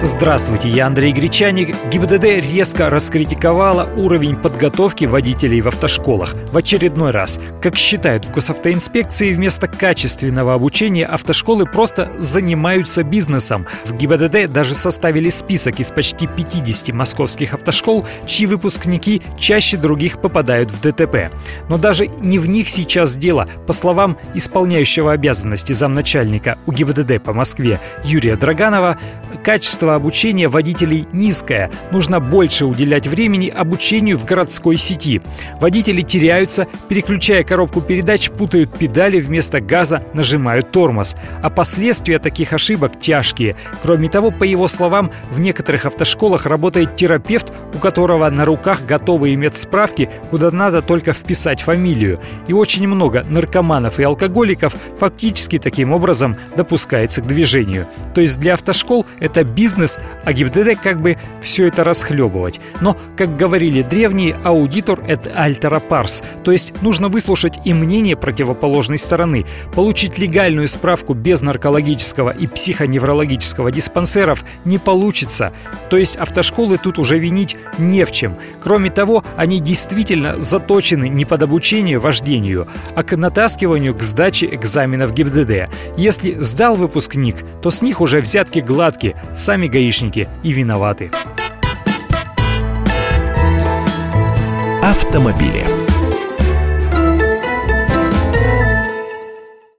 Здравствуйте, я Андрей Гречаник. ГИБДД резко раскритиковала уровень подготовки водителей в автошколах. В очередной раз. Как считают в госавтоинспекции, вместо качественного обучения автошколы просто занимаются бизнесом. В ГИБДД даже составили список из почти 50 московских автошкол, чьи выпускники чаще других попадают в ДТП. Но даже не в них сейчас дело. По словам исполняющего обязанности замначальника у ГИБДД по Москве Юрия Драганова, качество качество обучения водителей низкое. Нужно больше уделять времени обучению в городской сети. Водители теряются, переключая коробку передач, путают педали, вместо газа нажимают тормоз. А последствия таких ошибок тяжкие. Кроме того, по его словам, в некоторых автошколах работает терапевт, у которого на руках готовы иметь справки, куда надо только вписать фамилию. И очень много наркоманов и алкоголиков фактически таким образом допускается к движению. То есть для автошкол это бизнес бизнес, а ГИБДД как бы все это расхлебывать. Но, как говорили древние, аудитор — это альтера парс, то есть нужно выслушать и мнение противоположной стороны, получить легальную справку без наркологического и психоневрологического диспансеров не получится. То есть автошколы тут уже винить не в чем. Кроме того, они действительно заточены не под обучение вождению, а к натаскиванию к сдаче экзаменов ГИБДД. Если сдал выпускник, то с них уже взятки гладкие, гаишники и виноваты. Автомобили.